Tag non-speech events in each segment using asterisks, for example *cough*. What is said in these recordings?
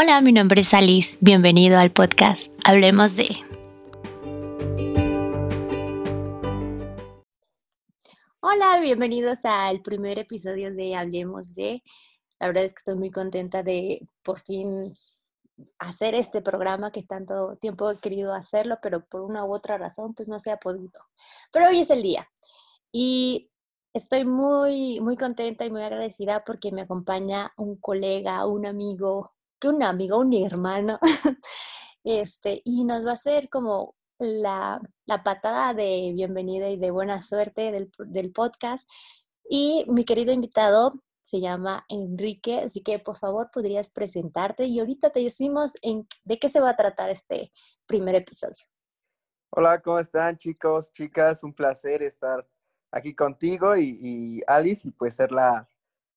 Hola, mi nombre es Alice. Bienvenido al podcast Hablemos de. Hola, bienvenidos al primer episodio de Hablemos de. La verdad es que estoy muy contenta de por fin hacer este programa que tanto tiempo he querido hacerlo, pero por una u otra razón pues no se ha podido. Pero hoy es el día y estoy muy, muy contenta y muy agradecida porque me acompaña un colega, un amigo, que un amigo, un hermano, *laughs* este, y nos va a hacer como la, la patada de bienvenida y de buena suerte del, del podcast. Y mi querido invitado se llama Enrique, así que por favor podrías presentarte y ahorita te decimos en, de qué se va a tratar este primer episodio. Hola, ¿cómo están chicos, chicas? Un placer estar aquí contigo y, Alice y pues ser la,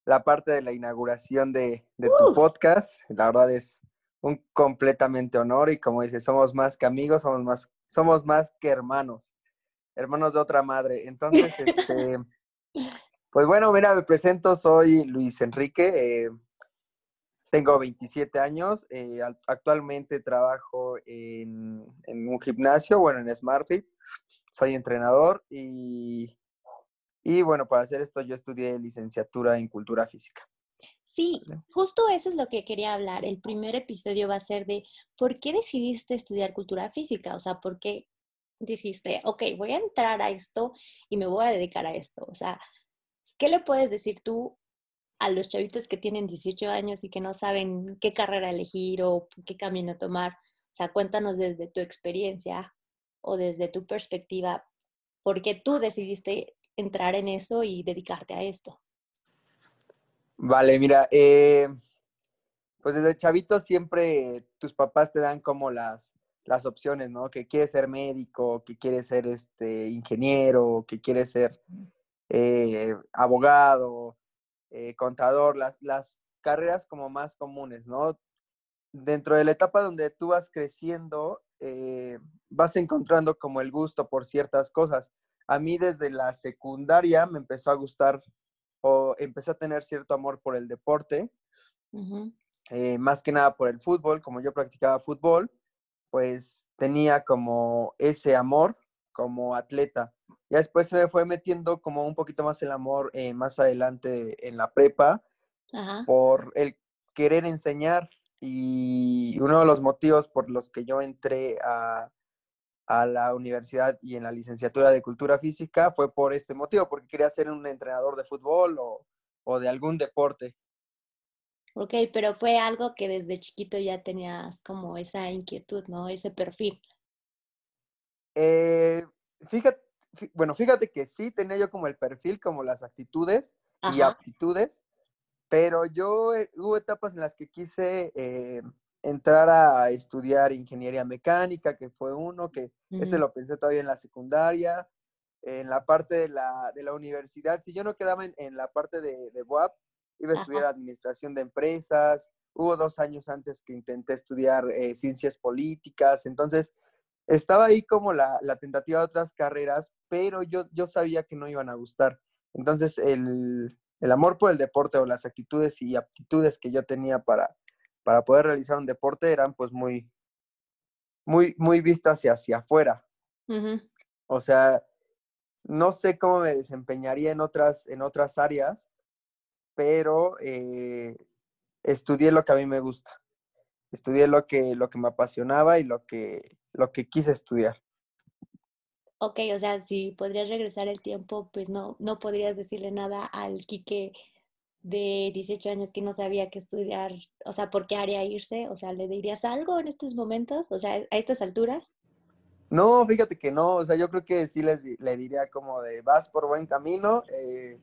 la, parte de la inauguración de, de tu ¡Uh! podcast. La verdad es un completamente honor y como dices, somos más que amigos, somos más, somos más que hermanos, hermanos de otra madre. Entonces, este, *laughs* pues bueno, mira, me presento, soy Luis Enrique, eh, tengo 27 años, eh, actualmente trabajo en, en, un gimnasio, bueno, en SmartFit, soy entrenador y y bueno, para hacer esto yo estudié licenciatura en cultura física. Sí, justo eso es lo que quería hablar. El primer episodio va a ser de por qué decidiste estudiar cultura física, o sea, por qué dijiste, ok, voy a entrar a esto y me voy a dedicar a esto. O sea, ¿qué le puedes decir tú a los chavitos que tienen 18 años y que no saben qué carrera elegir o qué camino tomar? O sea, cuéntanos desde tu experiencia o desde tu perspectiva, por qué tú decidiste entrar en eso y dedicarte a esto? Vale, mira, eh, pues desde chavito siempre tus papás te dan como las, las opciones, ¿no? Que quieres ser médico, que quieres ser este ingeniero, que quieres ser eh, abogado, eh, contador, las, las carreras como más comunes, ¿no? Dentro de la etapa donde tú vas creciendo, vas encontrando como el gusto por ciertas cosas a mí desde la secundaria me empezó a gustar o empecé a tener cierto amor por el deporte, eh, más que nada por el fútbol, como yo practicaba fútbol, pues tenía como ese amor como atleta. Ya después se me fue metiendo como un poquito más el amor eh, más adelante en la prepa por el querer enseñar y uno de los motivos por los que yo entré a, a la universidad y en la licenciatura de cultura física fue por este motivo, porque quería ser un entrenador de fútbol o, de algún deporte. Ok, pero fue algo que desde chiquito ya tenías como esa inquietud, ¿no? Ese perfil. Eh, fíjate, bueno, fíjate que sí tenía yo como el perfil, como las actitudes y aptitudes, pero yo eh, hubo etapas en las que quise eh, entrar a estudiar ingeniería mecánica, que fue uno, que ese lo pensé todavía en la secundaria, en la parte de la, de la universidad. Si yo no quedaba en, la parte de, de iba a estudiar administración de empresas. Hubo dos años antes que intenté estudiar eh, ciencias políticas. Entonces, estaba ahí como la, la, tentativa de otras carreras, pero yo, yo sabía que no iban a gustar. Entonces, el, el amor por el deporte o las actitudes y aptitudes que yo tenía para, para poder realizar un deporte eran pues muy, muy, muy vistas hacia, afuera. O sea, no sé cómo me desempeñaría en otras, en otras áreas, pero eh, estudié lo que a mí me gusta. Estudié lo que, lo que me apasionaba y lo que, lo que quise estudiar. Ok, o sea, si podrías regresar el tiempo, pues no, no podrías decirle nada al Quique de 18 años que no sabía qué estudiar, o sea, por qué área irse, o sea, ¿le dirías algo en estos momentos, o sea, a estas alturas? No, fíjate que no, o sea, yo creo que sí les, le diría como de vas por buen camino, eh,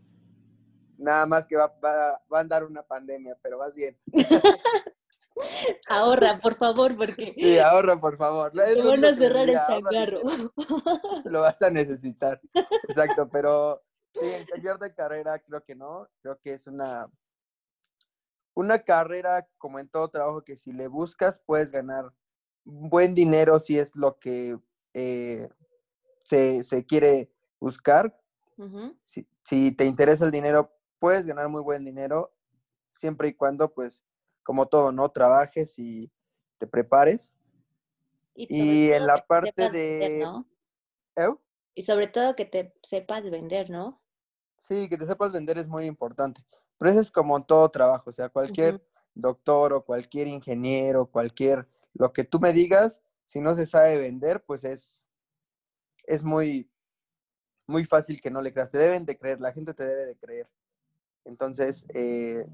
nada más que va, va, a andar una pandemia, pero vas bien. *laughs* ahorra, por favor, porque... Sí, ahorra, por favor. Te van a cerrar el. *laughs* Lo vas a necesitar, exacto, pero Sí, en taller de carrera creo que no. Creo que es una, una carrera como en todo trabajo que si le buscas puedes ganar buen dinero si es lo que eh, se, quiere buscar. si, te interesa el dinero, puedes ganar muy buen dinero siempre y cuando pues como todo, ¿no? Trabajes y te prepares. Y, en la parte de... Y sobre todo que te sepas vender, ¿no? Sí, que te sepas vender es muy importante. Pero eso es como todo trabajo, o sea, cualquier doctor o cualquier ingeniero, cualquier, lo que tú me digas, si no se sabe vender, pues es, es muy, muy fácil que no le creas. Te deben de creer, la gente te debe de creer. Entonces, eh,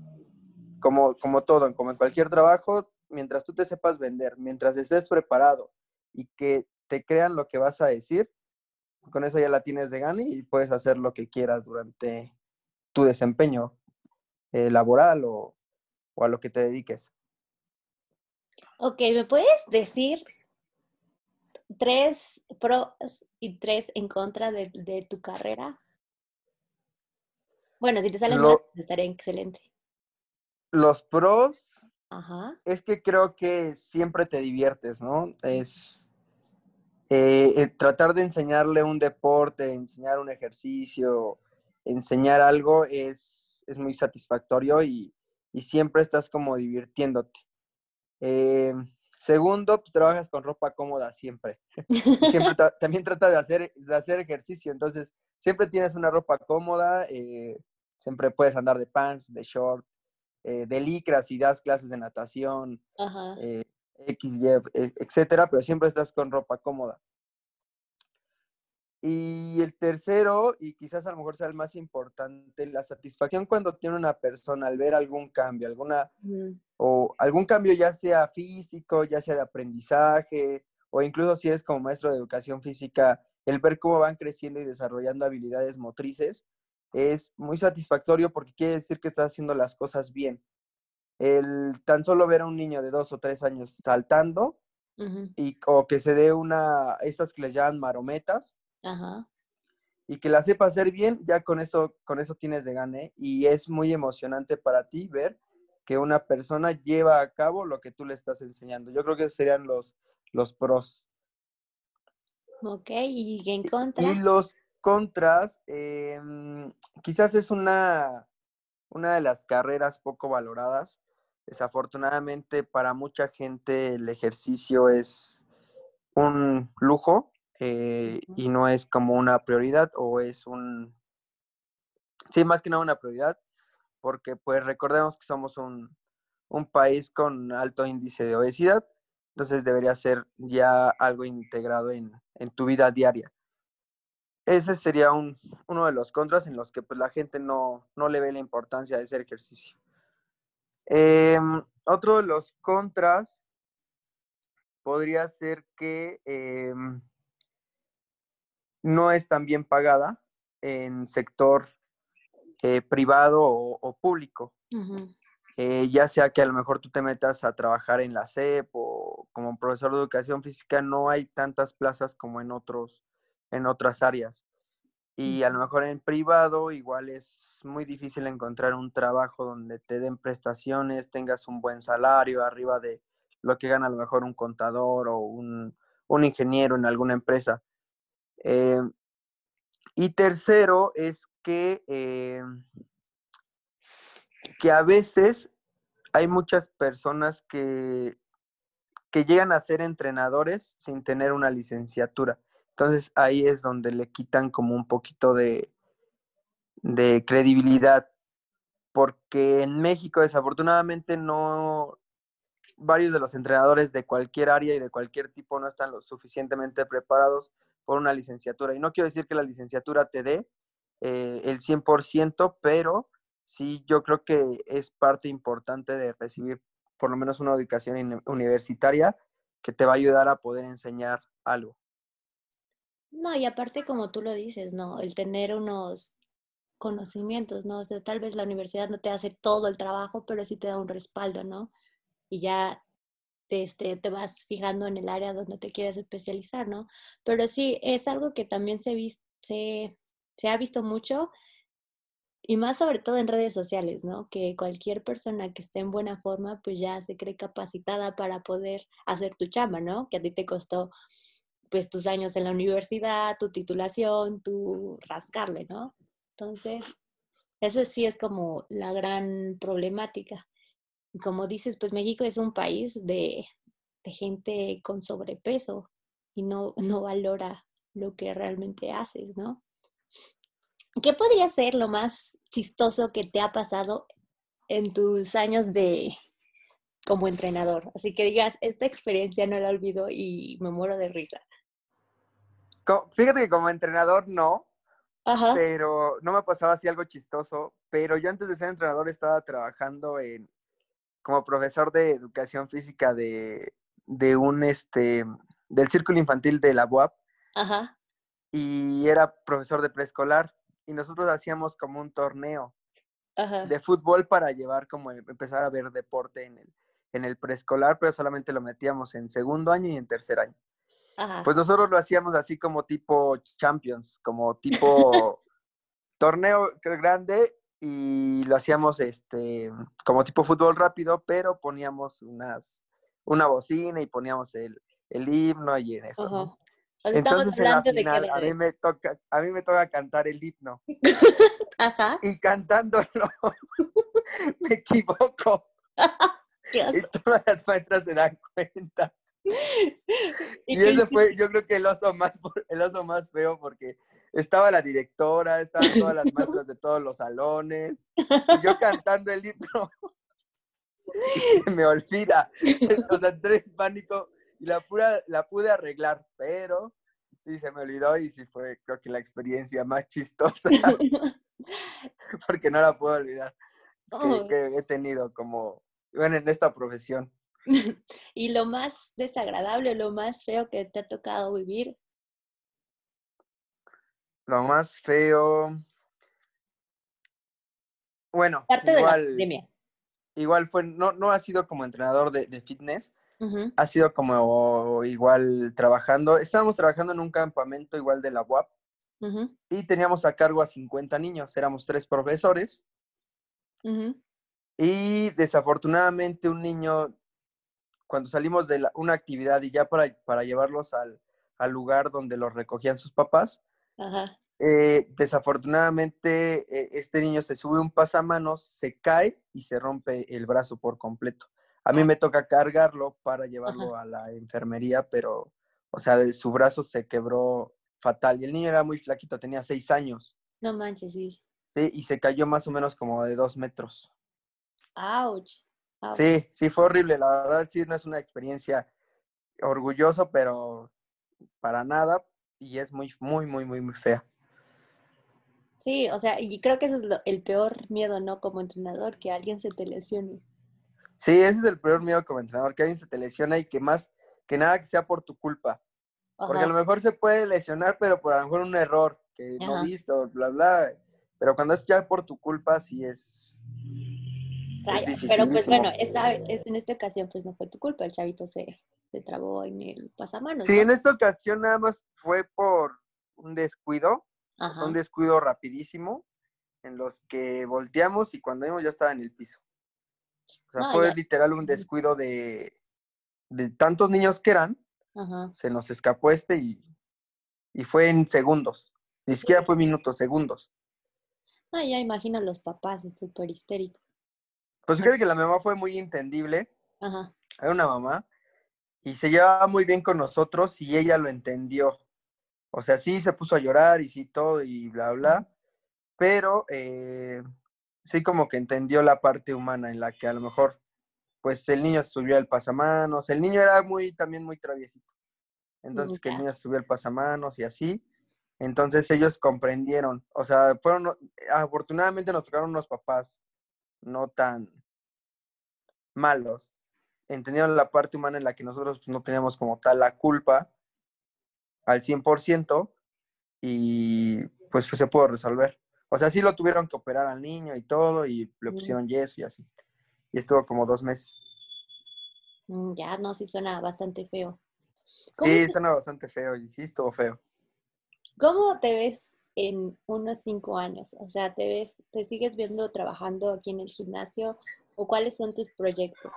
como, como todo, como en cualquier trabajo, mientras tú te sepas vender, mientras estés preparado y que te crean lo que vas a decir, con eso ya la tienes de gana y puedes hacer lo que quieras durante tu desempeño eh, laboral o, a lo que te dediques. Ok, ¿me puedes decir tres pros y tres en contra de, tu carrera? Bueno, si te salen lo, estaría excelente. Los pros es que creo que siempre te diviertes, ¿no? Es eh, eh, tratar de enseñarle un deporte, enseñar un ejercicio, enseñar algo es, es muy satisfactorio y, y, siempre estás como divirtiéndote. Eh, segundo, pues trabajas con ropa cómoda siempre. siempre *laughs* también trata de hacer, de hacer ejercicio, entonces siempre tienes una ropa cómoda, siempre puedes andar de pants, de short, de licras y das clases de natación, X, Y, e, etcétera, pero siempre estás con ropa cómoda. Y el tercero, y quizás a lo mejor sea el más importante, la satisfacción cuando tiene una persona al ver algún cambio, alguna, o algún cambio ya sea físico, ya sea de aprendizaje, o incluso si eres como maestro de educación física, el ver cómo van creciendo y desarrollando habilidades motrices, es muy satisfactorio porque quiere decir que estás haciendo las cosas bien. El tan solo ver a un niño de dos o tres años saltando, y, o que se dé una, estas que les llaman marometas, y que la sepa hacer bien, ya con eso, con eso tienes de gane. Y es muy emocionante para ti ver que una persona lleva a cabo lo que tú le estás enseñando. Yo creo que serían los, los pros. Ok, ¿y en contra? Y los contras, em, quizás es una, una de las carreras poco valoradas. Desafortunadamente para mucha gente el ejercicio es un lujo eh, y no es como una prioridad o es un, sí, más que nada una prioridad, porque pues recordemos que somos un, un país con alto índice de obesidad, entonces debería ser ya algo integrado en, en tu vida diaria. Ese sería un, uno de los contras en los que pues, la gente no, no le ve la importancia de ese ejercicio. Em, otro de los contras podría ser que em, no es tan bien pagada en sector eh, privado o, público. Eh, ya sea que a lo mejor tú te metas a trabajar en la SEP o como profesor de educación física, no hay tantas plazas como en, otros, en otras áreas. Y a lo mejor en privado igual es muy difícil encontrar un trabajo donde te den prestaciones, tengas un buen salario arriba de lo que gana a lo mejor un contador o un, un ingeniero en alguna empresa. Eh, y tercero es que, eh, que a veces hay muchas personas que, que llegan a ser entrenadores sin tener una licenciatura. Entonces ahí es donde le quitan como un poquito de, de credibilidad, porque en México desafortunadamente no, varios de los entrenadores de cualquier área y de cualquier tipo no están lo suficientemente preparados por una licenciatura. Y no quiero decir que la licenciatura te dé eh, el 100%, pero sí yo creo que es parte importante de recibir por lo menos una educación universitaria que te va a ayudar a poder enseñar algo. No, y aparte como tú lo dices, ¿no? El tener unos conocimientos, ¿no? O sea, tal vez la universidad no te hace todo el trabajo, pero sí te da un respaldo, ¿no? Y ya te, este, te vas fijando en el área donde te quieres especializar, ¿no? Pero sí, es algo que también se, se, se ha visto mucho y más sobre todo en redes sociales, ¿no? Que cualquier persona que esté en buena forma, pues ya se cree capacitada para poder hacer tu chamba, ¿no? Que a ti te costó pues tus años en la universidad, tu titulación, tu rascarle, ¿no? Entonces, eso sí es como la gran problemática. como dices, pues México es un país de, de gente con sobrepeso y no, no valora lo que realmente haces, ¿no? ¿Qué podría ser lo más chistoso que te ha pasado en tus años de como entrenador? Así que digas, esta experiencia no la olvido y me muero de risa. Fíjate que como entrenador no, pero no me pasaba así algo chistoso, pero yo antes de ser entrenador estaba trabajando en como profesor de educación física de, de un este del círculo infantil de la UAP. Ajá. Y era profesor de preescolar y nosotros hacíamos como un torneo de fútbol para llevar como empezar a ver deporte en el, en el preescolar, pero solamente lo metíamos en segundo año y en tercer año. Pues nosotros lo hacíamos así como tipo Champions, como tipo *laughs* torneo grande y lo hacíamos este como tipo fútbol rápido, pero poníamos unas una bocina y poníamos el, el himno y en eso. Entonces en la final a mí me toca a mí me toca cantar el himno. *laughs* Ajá. Y cantándolo *laughs* me equivoco. y todas las maestras se dan cuenta. *laughs* y ese fue, *laughs* yo creo que el oso más el oso más feo porque estaba la directora, estaban todas las *laughs* maestras de todos los salones, y yo cantando el himno. se me olvida. O sea, entré en pánico y la, pura, la pude arreglar, pero sí se me olvidó y sí fue, creo que la experiencia más chistosa. porque no la puedo olvidar. Que, que, he tenido como, bueno, en esta profesión. *laughs* ¿Y lo más desagradable, lo más feo que te ha tocado vivir? Lo más feo. Bueno, Parte igual, de la igual fue, no, no ha sido como entrenador de, fitness, ha sido como igual trabajando. Estábamos trabajando en un campamento igual de la UAP y teníamos a cargo a 50 niños, éramos tres profesores. Y desafortunadamente un niño, cuando salimos de una actividad y ya para, para llevarlos al, al, lugar donde los recogían sus papás, eh, desafortunadamente eh, este niño se sube un pasamanos, se cae y se rompe el brazo por completo. A mí ah. me toca cargarlo para llevarlo a la enfermería, pero, o sea, su brazo se quebró fatal. Y el niño era muy flaquito, tenía seis años. No manches, sí. Sí, y se cayó más o menos como de dos metros. Ouch. Sí, sí, fue horrible. La verdad, sí, no es una experiencia orgulloso, pero para nada. Y es muy, muy, muy, muy, muy fea. Sí, o sea, y creo que ese es el peor miedo, ¿no? Como entrenador, que alguien se te lesione. Sí, ese es el peor miedo como entrenador, que alguien se te lesione y que más que nada que sea por tu culpa. Porque a lo mejor se puede lesionar, pero por a lo mejor un error que no visto, bla, bla. Pero cuando es ya por tu culpa, sí es. Pero pues bueno, esta, en esta ocasión pues no fue tu culpa, el chavito se, se trabó en el pasamanos. Sí, en esta ocasión nada más fue por un descuido, un descuido rapidísimo, en los que volteamos y cuando vimos ya estaba en el piso. O sea, fue literal un descuido de, de tantos niños que eran, se nos escapó este y, y, fue en segundos. Ni siquiera fue minutos, segundos. Ah, ya imagino a los papás, es súper histérico. Pues fíjate que la mamá fue muy entendible. Ajá. Era una mamá y se llevaba muy bien con nosotros y ella lo entendió. O sea, sí se puso a llorar y sí todo y bla, bla, pero eh, sí como que entendió la parte humana en la que a lo mejor, pues el niño subió al pasamanos, el niño era muy, también muy traviesito. Entonces que el niño subió al pasamanos y así. Entonces ellos comprendieron, o sea, fueron, afortunadamente nos tocaron unos papás no tan malos, entendieron la parte humana en la que nosotros pues, no teníamos como tal la culpa al 100% y pues, pues, se pudo resolver. O sea, sí lo tuvieron que operar al niño y todo y le pusieron yeso y así. Y estuvo como dos meses. Mm, ya, no, sí suena bastante feo. Sí, suena bastante feo y sí estuvo feo. ¿Cómo te ves en unos cinco años? O sea, ¿te ves, te sigues viendo trabajando aquí en el gimnasio o cuáles son tus proyectos?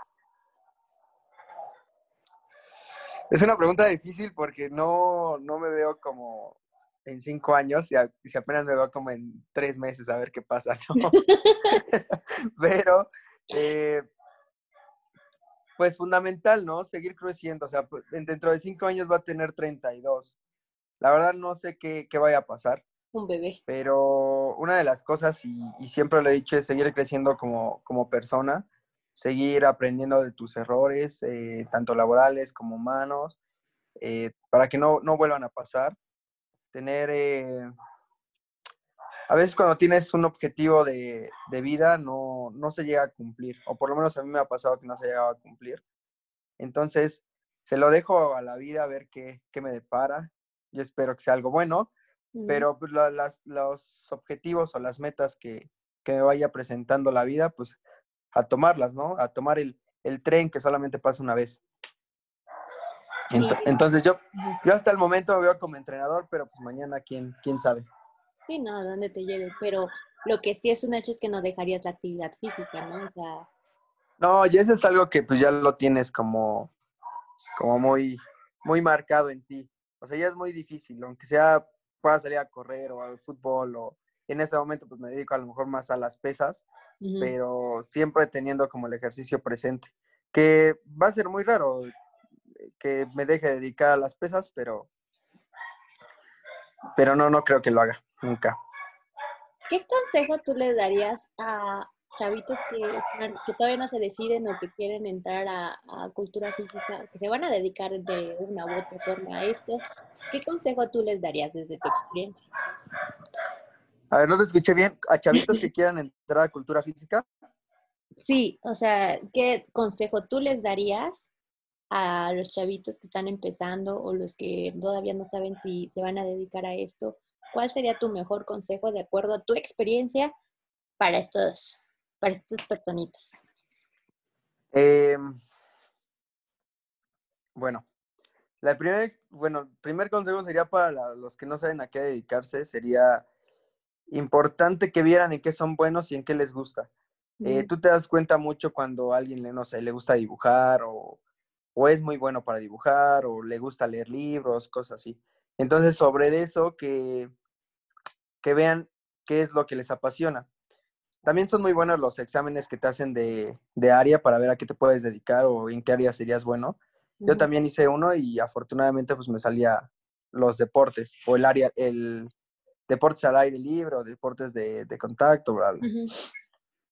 Es una pregunta difícil porque no, no me veo como en cinco años y, si apenas me veo como en tres meses a ver qué pasa, *laughs* ¿no? *laughs* Pero eh, pues fundamental, ¿no? Seguir creciendo. O sea, pues, dentro de cinco años va a tener 32. La verdad no sé qué, qué vaya a pasar. Un bebé. Pero una de las cosas, y, siempre lo he dicho, es seguir creciendo como, como persona, seguir aprendiendo de tus errores, eh, tanto laborales como humanos, eh, para que no, no, vuelvan a pasar. Tener, eh, a veces cuando tienes un objetivo de, de, vida, no, no se llega a cumplir, o por lo menos a mí me ha pasado que no se ha llegado a cumplir. Entonces, se lo dejo a la vida a ver qué, qué me depara. Yo espero que sea algo bueno, pero pues, la, las, los objetivos o las metas que, que, me vaya presentando la vida, pues a tomarlas, ¿no? A tomar el, el tren que solamente pasa una vez. Entonces yo, yo hasta el momento me veo como entrenador, pero pues mañana quién, quién sabe. Sí, no, dónde te lleve, pero lo que sí es un hecho es que no dejarías la actividad física, ¿no? O sea... No, y eso es algo que pues ya lo tienes como, como muy, muy marcado en ti. O sea, ya es muy difícil, aunque sea pueda salir a correr o al fútbol o en este momento pues me dedico a lo mejor más a las pesas, uh -huh. pero siempre teniendo como el ejercicio presente, que va a ser muy raro que me deje dedicar a las pesas, pero pero no, no creo que lo haga, nunca. ¿Qué consejo tú le darías a chavitos que, que todavía no se deciden o que quieren entrar a, a, cultura física, que se van a dedicar de una u otra forma a esto? ¿Qué consejo tú les darías desde tu experiencia? A ver, no te escuché bien. ¿A chavitos que *laughs* quieran entrar a cultura física? Sí, o sea, ¿qué consejo tú les darías a los chavitos que están empezando o los que todavía no saben si se van a dedicar a esto? ¿Cuál sería tu mejor consejo de acuerdo a tu experiencia para estos, para estas personitas? Eh, bueno, la primera, bueno, primer consejo sería para la, los que no saben a qué dedicarse, sería importante que vieran en qué son buenos y en qué les gusta. Eh, tú te das cuenta mucho cuando a alguien, no sé, le gusta dibujar o, o, es muy bueno para dibujar o le gusta leer libros, cosas así. Entonces, sobre eso, que, que vean qué es lo que les apasiona. También son muy buenos los exámenes que te hacen de, de área para ver a qué te puedes dedicar o en qué área serías bueno. Yo también hice uno y afortunadamente pues me salía los deportes o el área, el deportes al aire libre o deportes de, de contacto, bla, bla. Uh -huh.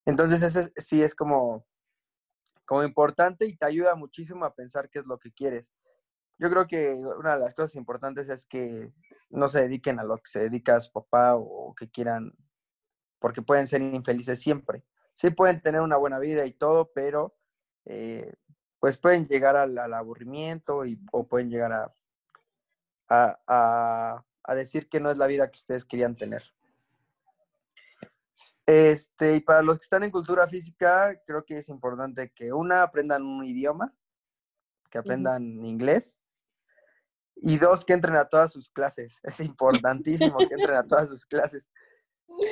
Entonces ese sí es como, como importante y te ayuda muchísimo a pensar qué es lo que quieres. Yo creo que una de las cosas importantes es que no se dediquen a lo que se dedica a su papá o que quieran, porque pueden ser infelices siempre. Sí pueden tener una buena vida y todo, pero eh, pues pueden llegar al, al aburrimiento y, o pueden llegar a, a, a, a, decir que no es la vida que ustedes querían tener. Este, y para los que están en cultura física, creo que es importante que una, aprendan un idioma, que aprendan uh -huh. inglés, y dos, que entren a todas sus clases. Es importantísimo que entren a todas sus clases.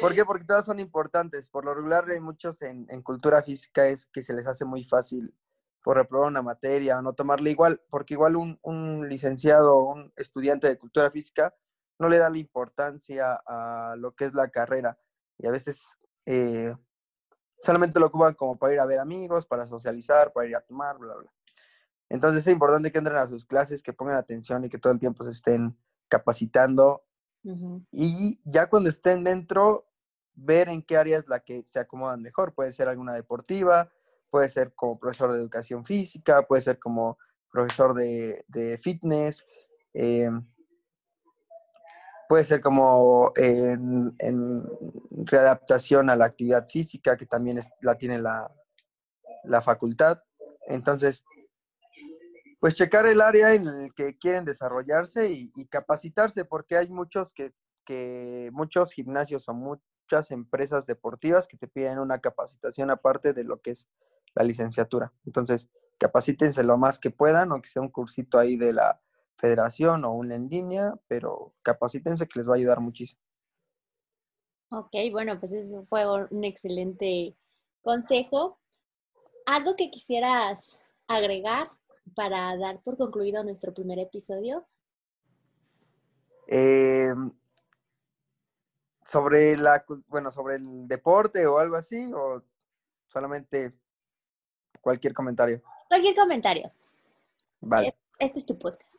¿Por qué? Porque todas son importantes. Por lo regular hay muchos en, en cultura física es que se les hace muy fácil por reprobar una materia o no tomarla igual, porque igual un, un licenciado o un estudiante de cultura física no le da la importancia a lo que es la carrera y a veces eh, solamente lo ocupan como para ir a ver amigos, para socializar, para ir a tomar, bla, bla. Entonces es importante que entren a sus clases, que pongan atención y que todo el tiempo se estén capacitando y ya cuando estén dentro, ver en qué área es la que se acomodan mejor. Puede ser alguna deportiva, puede ser como profesor de educación física, puede ser como profesor de, fitness, eh, puede ser como en, readaptación a la actividad física, que también la tiene la, la, facultad. Entonces, pues checar el área en el que quieren desarrollarse y, capacitarse, porque hay muchos que, que, muchos gimnasios o muchas empresas deportivas que te piden una capacitación aparte de lo que es la licenciatura. Entonces, capacítense lo más que puedan, aunque sea un cursito ahí de la federación o una en línea, pero capacítense que les va a ayudar muchísimo. Ok, bueno, pues eso fue un excelente consejo. ¿Algo que quisieras agregar para dar por concluido nuestro primer episodio? Eh, sobre la, bueno, sobre el deporte o algo así, o solamente cualquier comentario. Cualquier comentario. Vale. Este es tu podcast.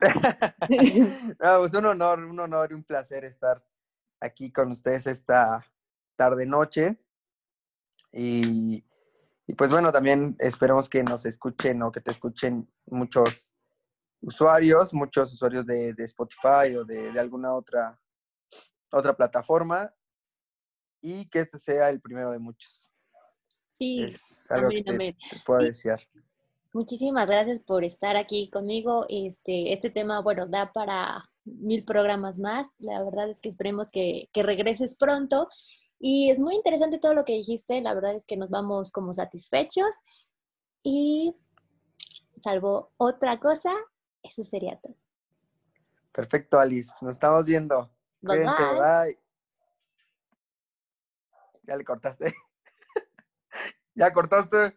*laughs* no, pues un honor, un honor y un placer estar aquí con ustedes esta tarde noche. Y, y, pues bueno, también esperemos que nos escuchen o que te escuchen muchos usuarios, muchos usuarios de, de Spotify o de, de, alguna otra, otra plataforma y que este sea el primero de muchos. Sí, es algo amén, que te, amén. te puedo Sí. desear. Muchísimas gracias por estar aquí conmigo. Este, este tema, bueno, da para mil programas más. La verdad es que esperemos que, que regreses pronto. Y es muy interesante todo lo que dijiste. La verdad es que nos vamos como satisfechos. Y salvo otra cosa, eso sería todo. Perfecto, Alice. Nos estamos viendo. Bye, Cuídense, bye. bye. Ya le cortaste. *laughs* ya cortaste.